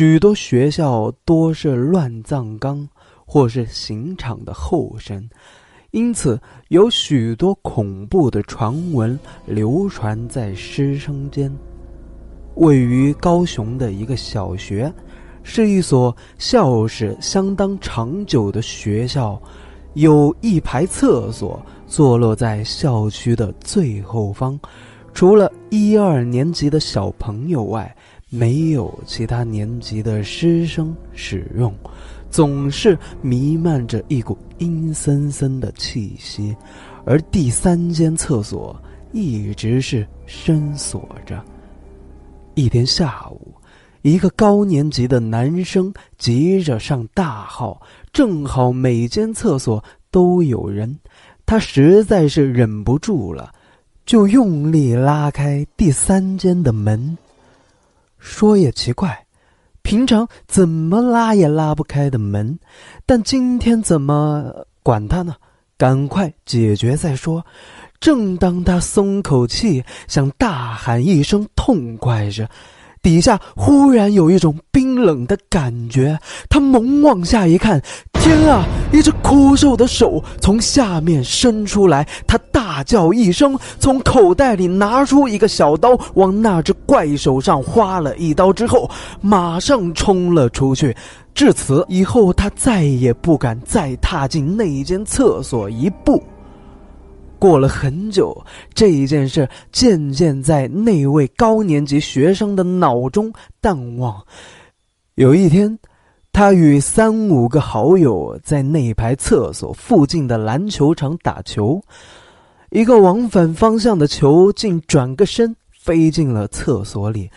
许多学校多是乱葬岗或是刑场的后身，因此有许多恐怖的传闻流传在师生间。位于高雄的一个小学，是一所校史相当长久的学校，有一排厕所坐落在校区的最后方，除了一二年级的小朋友外，没有其他年级的师生使用，总是弥漫着一股阴森森的气息，而第三间厕所一直是深锁着。一天下午，一个高年级的男生急着上大号，正好每间厕所都有人，他实在是忍不住了，就用力拉开第三间的门。说也奇怪，平常怎么拉也拉不开的门，但今天怎么管他呢？赶快解决再说。正当他松口气，想大喊一声痛快时，底下忽然有一种冰冷的感觉。他猛往下一看，天啊！一只枯瘦的手从下面伸出来，他大叫一声，从口袋里拿出一个小刀，往那只怪手上划了一刀之后，马上冲了出去。至此以后，他再也不敢再踏进那间厕所一步。过了很久，这一件事渐渐在那位高年级学生的脑中淡忘。有一天，他与三五个好友在那排厕所附近的篮球场打球，一个往反方向的球竟转个身飞进了厕所里。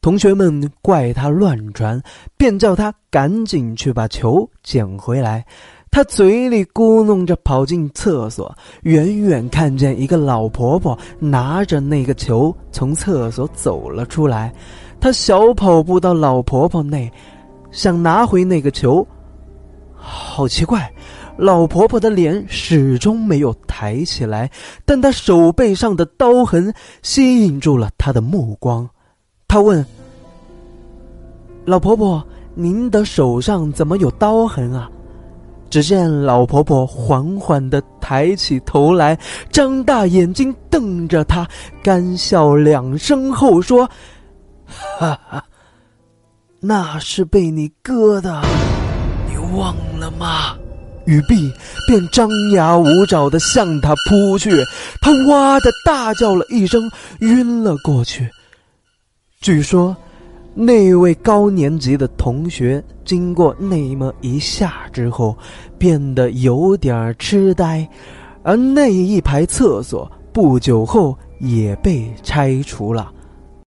同学们怪他乱传，便叫他赶紧去把球捡回来。他嘴里咕哝着跑进厕所，远远看见一个老婆婆拿着那个球从厕所走了出来。他小跑步到老婆婆那，想拿回那个球。好奇怪，老婆婆的脸始终没有抬起来，但她手背上的刀痕吸引住了他的目光。他问：“老婆婆，您的手上怎么有刀痕啊？”只见老婆婆缓缓的抬起头来，张大眼睛瞪着他，干笑两声后说：“哈哈，那是被你割的，你忘了吗？”雨碧，便张牙舞爪的向他扑去，他哇的大叫了一声，晕了过去。据说。那位高年级的同学经过那么一下之后，变得有点痴呆，而那一排厕所不久后也被拆除了。